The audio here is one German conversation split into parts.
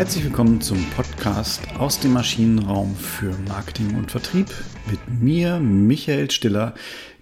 Herzlich willkommen zum Podcast aus dem Maschinenraum für Marketing und Vertrieb mit mir, Michael Stiller,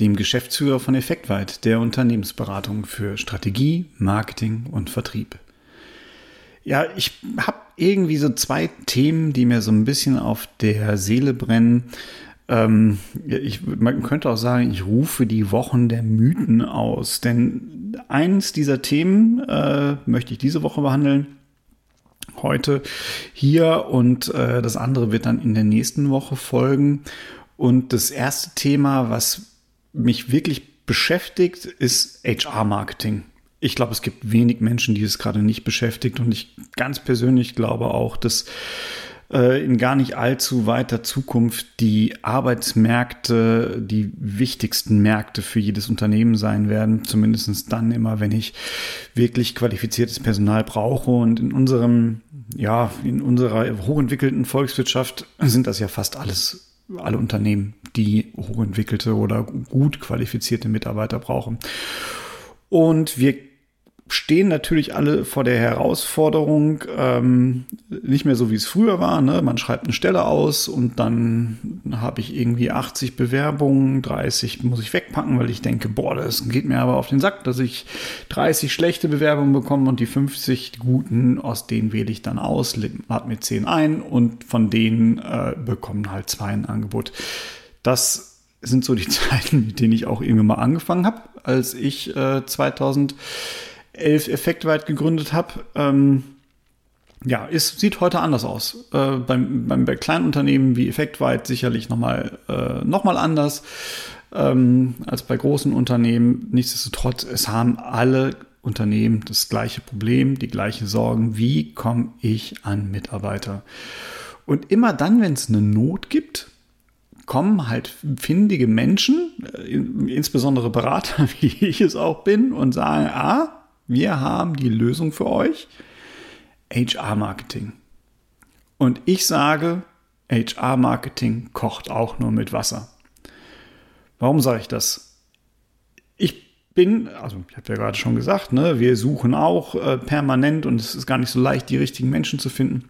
dem Geschäftsführer von Effektweit, der Unternehmensberatung für Strategie, Marketing und Vertrieb. Ja, ich habe irgendwie so zwei Themen, die mir so ein bisschen auf der Seele brennen. Ähm, ich, man könnte auch sagen, ich rufe die Wochen der Mythen aus, denn eins dieser Themen äh, möchte ich diese Woche behandeln heute hier und äh, das andere wird dann in der nächsten Woche folgen. Und das erste Thema, was mich wirklich beschäftigt, ist HR-Marketing. Ich glaube, es gibt wenig Menschen, die es gerade nicht beschäftigt und ich ganz persönlich glaube auch, dass äh, in gar nicht allzu weiter Zukunft die Arbeitsmärkte die wichtigsten Märkte für jedes Unternehmen sein werden. Zumindest dann immer, wenn ich wirklich qualifiziertes Personal brauche. Und in unserem, ja, in unserer hochentwickelten Volkswirtschaft sind das ja fast alles alle Unternehmen, die hochentwickelte oder gut qualifizierte Mitarbeiter brauchen. Und wir stehen natürlich alle vor der Herausforderung, ähm, nicht mehr so wie es früher war. Ne? Man schreibt eine Stelle aus und dann habe ich irgendwie 80 Bewerbungen, 30 muss ich wegpacken, weil ich denke, boah, das geht mir aber auf den Sack, dass ich 30 schlechte Bewerbungen bekomme und die 50 guten, aus denen wähle ich dann aus, lade mir 10 ein und von denen äh, bekommen halt zwei ein Angebot. Das sind so die Zeiten, mit denen ich auch irgendwann mal angefangen habe, als ich äh, 2000 elf Effektweit gegründet habe. Ähm, ja, es sieht heute anders aus. Äh, beim, beim, bei kleinen Unternehmen wie Effektweit sicherlich nochmal äh, noch anders ähm, als bei großen Unternehmen. Nichtsdestotrotz, es haben alle Unternehmen das gleiche Problem, die gleiche Sorgen. Wie komme ich an Mitarbeiter? Und immer dann, wenn es eine Not gibt, kommen halt findige Menschen, äh, insbesondere Berater, wie ich es auch bin, und sagen, ah, wir haben die Lösung für euch. HR-Marketing. Und ich sage, HR-Marketing kocht auch nur mit Wasser. Warum sage ich das? Ich bin, also ich habe ja gerade schon gesagt, ne, wir suchen auch äh, permanent und es ist gar nicht so leicht, die richtigen Menschen zu finden.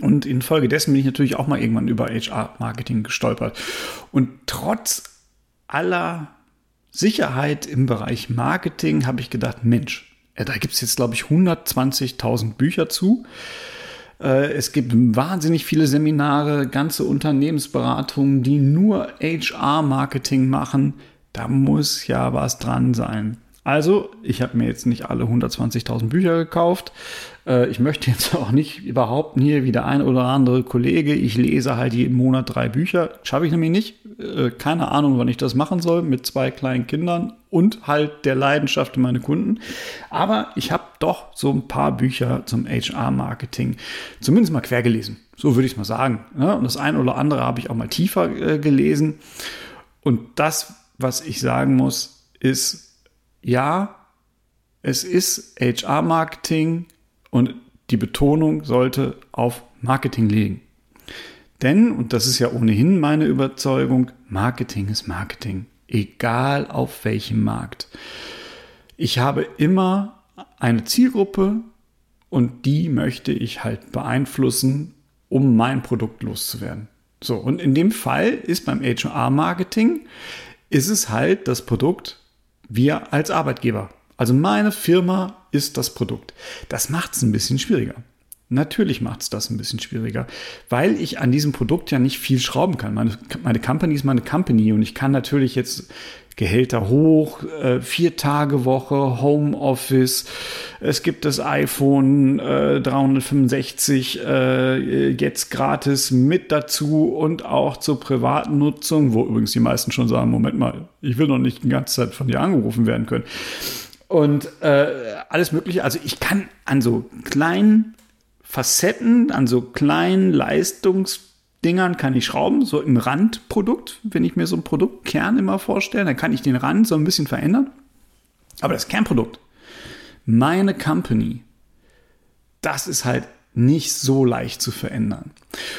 Und infolgedessen bin ich natürlich auch mal irgendwann über HR-Marketing gestolpert. Und trotz aller Sicherheit im Bereich Marketing habe ich gedacht, Mensch, da gibt es jetzt, glaube ich, 120.000 Bücher zu. Äh, es gibt wahnsinnig viele Seminare, ganze Unternehmensberatungen, die nur HR-Marketing machen. Da muss ja was dran sein. Also, ich habe mir jetzt nicht alle 120.000 Bücher gekauft. Äh, ich möchte jetzt auch nicht behaupten, hier wie der ein oder andere Kollege, ich lese halt jeden Monat drei Bücher. Schaffe ich nämlich nicht. Äh, keine Ahnung, wann ich das machen soll mit zwei kleinen Kindern und halt der Leidenschaft für meine Kunden. Aber ich habe doch so ein paar Bücher zum HR-Marketing zumindest mal quer gelesen. So würde ich es mal sagen. Und das eine oder andere habe ich auch mal tiefer äh, gelesen. Und das, was ich sagen muss, ist, ja, es ist HR-Marketing und die Betonung sollte auf Marketing liegen. Denn, und das ist ja ohnehin meine Überzeugung, Marketing ist Marketing, egal auf welchem Markt. Ich habe immer eine Zielgruppe und die möchte ich halt beeinflussen, um mein Produkt loszuwerden. So, und in dem Fall ist beim HR-Marketing, ist es halt das Produkt wir als Arbeitgeber. Also meine Firma ist das Produkt. Das macht es ein bisschen schwieriger. Natürlich macht es das ein bisschen schwieriger, weil ich an diesem Produkt ja nicht viel schrauben kann. Meine, meine Company ist meine Company und ich kann natürlich jetzt Gehälter hoch, äh, vier Tage Woche, Homeoffice, es gibt das iPhone äh, 365 äh, jetzt gratis mit dazu und auch zur privaten Nutzung, wo übrigens die meisten schon sagen, Moment mal, ich will noch nicht die ganze Zeit von dir angerufen werden können. Und äh, alles Mögliche. Also ich kann an so kleinen Facetten, an so kleinen Leistungs Dingern kann ich schrauben, so im Randprodukt, wenn ich mir so ein Produktkern immer vorstelle, dann kann ich den Rand so ein bisschen verändern. Aber das Kernprodukt, meine Company, das ist halt nicht so leicht zu verändern.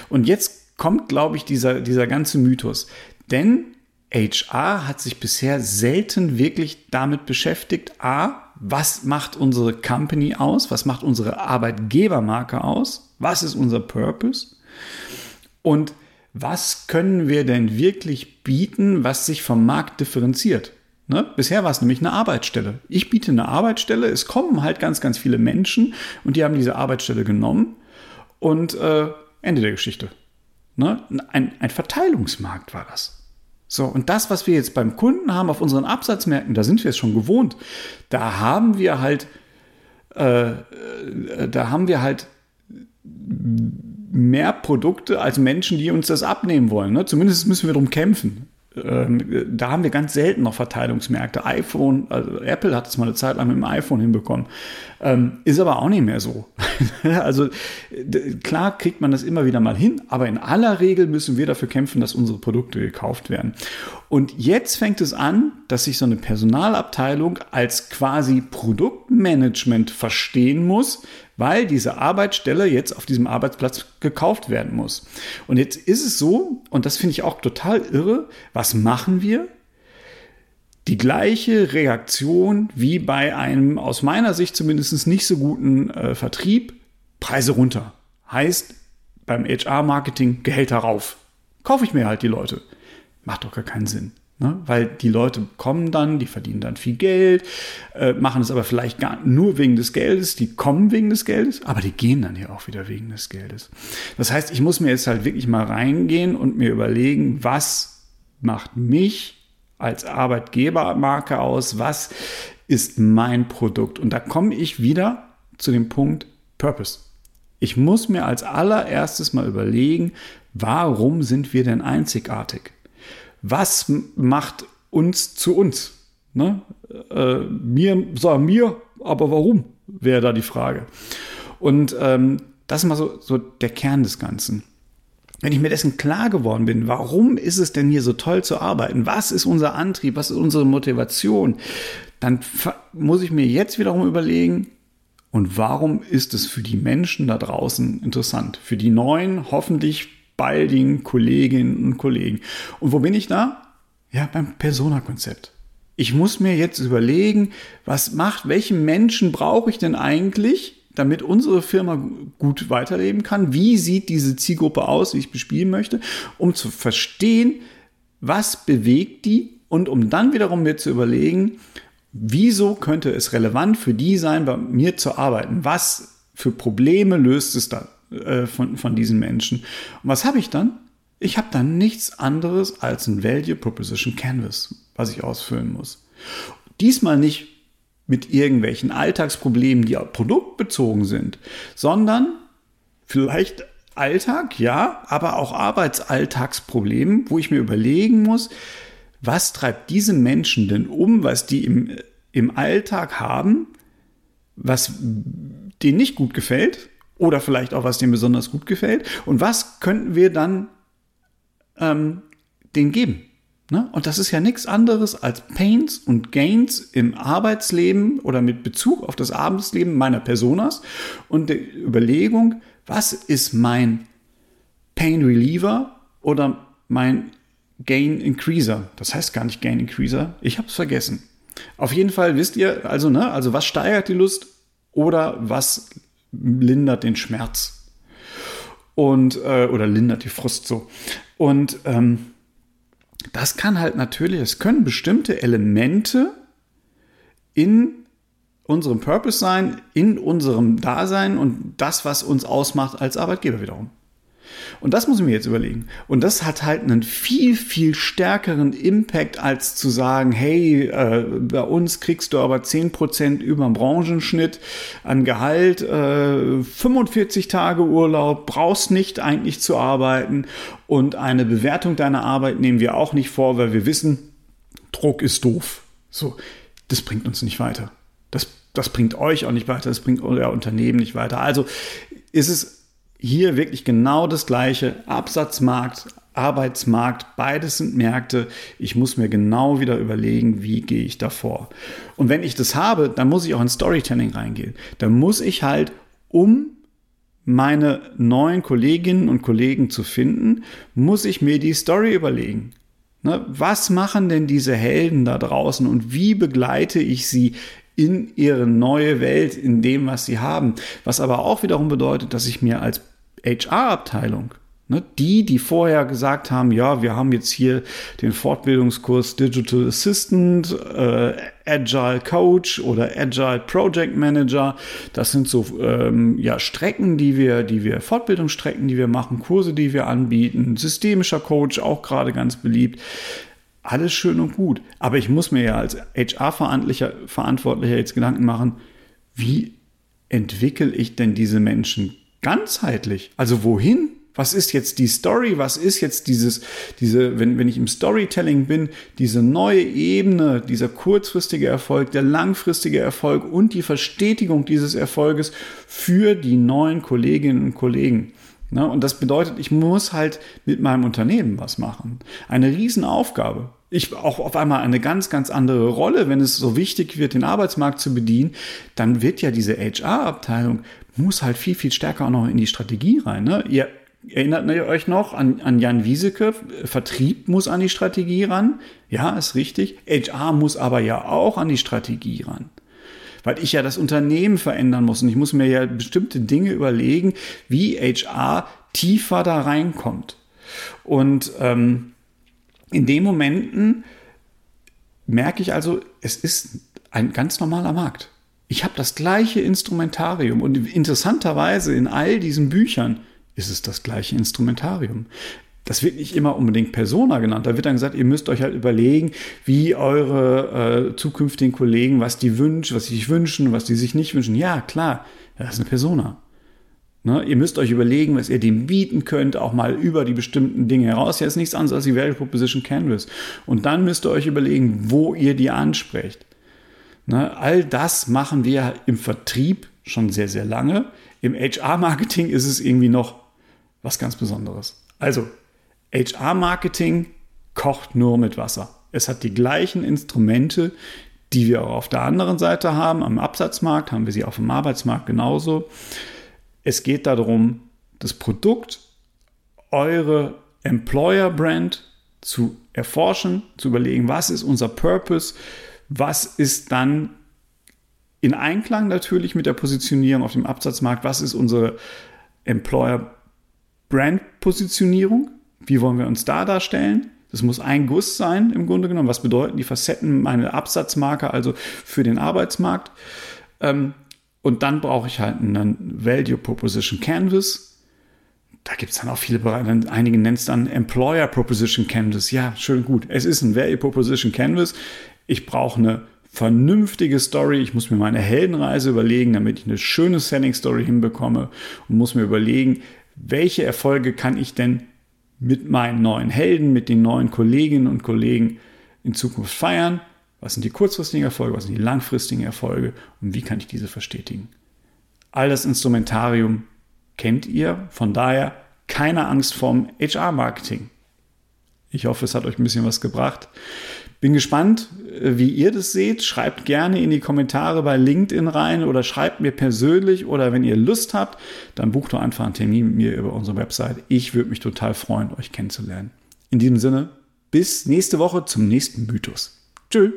Und jetzt kommt, glaube ich, dieser, dieser ganze Mythos. Denn HR hat sich bisher selten wirklich damit beschäftigt, a, was macht unsere Company aus, was macht unsere Arbeitgebermarke aus Was ist unser Purpose? Und was können wir denn wirklich bieten, was sich vom Markt differenziert? Ne? Bisher war es nämlich eine Arbeitsstelle. Ich biete eine Arbeitsstelle, es kommen halt ganz, ganz viele Menschen und die haben diese Arbeitsstelle genommen und äh, Ende der Geschichte. Ne? Ein, ein Verteilungsmarkt war das. So, und das, was wir jetzt beim Kunden haben auf unseren Absatzmärkten, da sind wir es schon gewohnt. Da haben wir halt, äh, äh, da haben wir halt mehr Produkte als Menschen, die uns das abnehmen wollen. Ne? Zumindest müssen wir darum kämpfen. Ähm, da haben wir ganz selten noch Verteilungsmärkte. iPhone, also Apple hat es mal eine Zeit lang mit dem iPhone hinbekommen. Ähm, ist aber auch nicht mehr so. also klar kriegt man das immer wieder mal hin, aber in aller Regel müssen wir dafür kämpfen, dass unsere Produkte gekauft werden. Und jetzt fängt es an, dass sich so eine Personalabteilung als quasi Produktmanagement verstehen muss, weil diese Arbeitsstelle jetzt auf diesem Arbeitsplatz gekauft werden muss. Und jetzt ist es so, und das finde ich auch total irre, was machen wir? Die gleiche Reaktion wie bei einem aus meiner Sicht zumindest nicht so guten äh, Vertrieb, Preise runter. Heißt beim HR-Marketing Gehälter rauf. Kaufe ich mir halt die Leute. Macht doch gar keinen Sinn. Ne? Weil die Leute kommen dann, die verdienen dann viel Geld, äh, machen es aber vielleicht gar nur wegen des Geldes, die kommen wegen des Geldes, aber die gehen dann ja auch wieder wegen des Geldes. Das heißt, ich muss mir jetzt halt wirklich mal reingehen und mir überlegen, was macht mich als Arbeitgebermarke aus, was ist mein Produkt. Und da komme ich wieder zu dem Punkt Purpose. Ich muss mir als allererstes mal überlegen, warum sind wir denn einzigartig? Was macht uns zu uns? Ne? Äh, mir, sag mir, aber warum, wäre da die Frage. Und ähm, das ist mal so, so der Kern des Ganzen. Wenn ich mir dessen klar geworden bin, warum ist es denn hier so toll zu arbeiten? Was ist unser Antrieb? Was ist unsere Motivation? Dann muss ich mir jetzt wiederum überlegen, und warum ist es für die Menschen da draußen interessant? Für die neuen, hoffentlich baldigen Kolleginnen und Kollegen. Und wo bin ich da? Ja, beim Persona-Konzept. Ich muss mir jetzt überlegen, was macht, welche Menschen brauche ich denn eigentlich, damit unsere Firma gut weiterleben kann? Wie sieht diese Zielgruppe aus, die ich bespielen möchte, um zu verstehen, was bewegt die und um dann wiederum mir zu überlegen, wieso könnte es relevant für die sein, bei mir zu arbeiten? Was für Probleme löst es dann? Äh, von, von diesen Menschen. Und was habe ich dann? Ich habe dann nichts anderes als ein Value Proposition Canvas, was ich ausfüllen muss. Diesmal nicht mit irgendwelchen Alltagsproblemen, die produktbezogen sind, sondern vielleicht Alltag, ja, aber auch Arbeitsalltagsproblemen, wo ich mir überlegen muss, was treibt diese Menschen denn um, was die im, im Alltag haben, was denen nicht gut gefällt oder vielleicht auch, was dem besonders gut gefällt. Und was könnten wir dann ähm, denen geben? Ne? Und das ist ja nichts anderes als Pains und Gains im Arbeitsleben oder mit Bezug auf das Arbeitsleben meiner Personas und der Überlegung, was ist mein Pain Reliever oder mein Gain Increaser? Das heißt gar nicht Gain Increaser, ich habe es vergessen. Auf jeden Fall wisst ihr, also, ne, also was steigert die Lust oder was lindert den Schmerz. Und, äh, oder lindert die Frust so. Und ähm, das kann halt natürlich, es können bestimmte Elemente in unserem Purpose sein, in unserem Dasein und das, was uns ausmacht als Arbeitgeber wiederum. Und das muss ich mir jetzt überlegen. Und das hat halt einen viel, viel stärkeren Impact, als zu sagen, hey, äh, bei uns kriegst du aber 10% über dem Branchenschnitt an Gehalt, äh, 45 Tage Urlaub, brauchst nicht eigentlich zu arbeiten und eine Bewertung deiner Arbeit nehmen wir auch nicht vor, weil wir wissen, Druck ist doof. So, das bringt uns nicht weiter. Das, das bringt euch auch nicht weiter, das bringt euer Unternehmen nicht weiter. Also ist es hier wirklich genau das gleiche. Absatzmarkt, Arbeitsmarkt, beides sind Märkte. Ich muss mir genau wieder überlegen, wie gehe ich davor. Und wenn ich das habe, dann muss ich auch in Storytelling reingehen. Dann muss ich halt, um meine neuen Kolleginnen und Kollegen zu finden, muss ich mir die Story überlegen. Ne, was machen denn diese Helden da draußen und wie begleite ich sie in ihre neue Welt, in dem, was sie haben. Was aber auch wiederum bedeutet, dass ich mir als HR-Abteilung Ne, die, die vorher gesagt haben, ja, wir haben jetzt hier den Fortbildungskurs Digital Assistant, äh, Agile Coach oder Agile Project Manager. Das sind so ähm, ja, Strecken, die wir, die wir, Fortbildungsstrecken, die wir machen, Kurse, die wir anbieten, systemischer Coach, auch gerade ganz beliebt. Alles schön und gut. Aber ich muss mir ja als HR-Verantwortlicher Verantwortlicher jetzt Gedanken machen, wie entwickle ich denn diese Menschen ganzheitlich? Also wohin? Was ist jetzt die Story? Was ist jetzt dieses, diese, wenn, wenn ich im Storytelling bin, diese neue Ebene, dieser kurzfristige Erfolg, der langfristige Erfolg und die Verstetigung dieses Erfolges für die neuen Kolleginnen und Kollegen. Ne? Und das bedeutet, ich muss halt mit meinem Unternehmen was machen. Eine Riesenaufgabe. Ich auch auf einmal eine ganz, ganz andere Rolle, wenn es so wichtig wird, den Arbeitsmarkt zu bedienen, dann wird ja diese HR-Abteilung muss halt viel, viel stärker auch noch in die Strategie rein. Ne? Ihr Erinnert euch noch an, an Jan Wieseke? Vertrieb muss an die Strategie ran. Ja, ist richtig. HR muss aber ja auch an die Strategie ran. Weil ich ja das Unternehmen verändern muss und ich muss mir ja bestimmte Dinge überlegen, wie HR tiefer da reinkommt. Und ähm, in den Momenten merke ich also, es ist ein ganz normaler Markt. Ich habe das gleiche Instrumentarium und interessanterweise in all diesen Büchern ist es das gleiche Instrumentarium. Das wird nicht immer unbedingt Persona genannt. Da wird dann gesagt, ihr müsst euch halt überlegen, wie eure äh, zukünftigen Kollegen, was die wünschen, was sie sich wünschen, was die sich nicht wünschen. Ja, klar, das ist eine Persona. Ne? Ihr müsst euch überlegen, was ihr dem bieten könnt, auch mal über die bestimmten Dinge heraus. Ja, ist nichts anderes als die Value Proposition Canvas. Und dann müsst ihr euch überlegen, wo ihr die ansprecht. Ne? All das machen wir im Vertrieb schon sehr, sehr lange. Im HR-Marketing ist es irgendwie noch was ganz Besonderes. Also, HR-Marketing kocht nur mit Wasser. Es hat die gleichen Instrumente, die wir auch auf der anderen Seite haben. Am Absatzmarkt haben wir sie auf dem Arbeitsmarkt genauso. Es geht darum, das Produkt, eure Employer-Brand zu erforschen, zu überlegen, was ist unser Purpose, was ist dann in Einklang natürlich mit der Positionierung auf dem Absatzmarkt, was ist unsere Employer Brand-Positionierung. Wie wollen wir uns da darstellen? Das muss ein Guss sein im Grunde genommen. Was bedeuten die Facetten meiner Absatzmarke also für den Arbeitsmarkt? Ähm, und dann brauche ich halt einen Value Proposition Canvas. Da gibt es dann auch viele Bereiche. Einige nennen es dann Employer Proposition Canvas. Ja, schön gut. Es ist ein Value Proposition Canvas. Ich brauche eine vernünftige Story. Ich muss mir meine Heldenreise überlegen, damit ich eine schöne Selling Story hinbekomme und muss mir überlegen, welche Erfolge kann ich denn mit meinen neuen Helden, mit den neuen Kolleginnen und Kollegen in Zukunft feiern? Was sind die kurzfristigen Erfolge, was sind die langfristigen Erfolge und wie kann ich diese verstetigen? All das Instrumentarium kennt ihr, von daher keine Angst vorm HR-Marketing. Ich hoffe, es hat euch ein bisschen was gebracht. Bin gespannt, äh, wie ihr das seht. Schreibt gerne in die Kommentare bei LinkedIn rein oder schreibt mir persönlich oder wenn ihr Lust habt, dann bucht doch einfach einen Termin mit mir über unsere Website. Ich würde mich total freuen, euch kennenzulernen. In diesem Sinne, bis nächste Woche zum nächsten Mythos. Tschüss.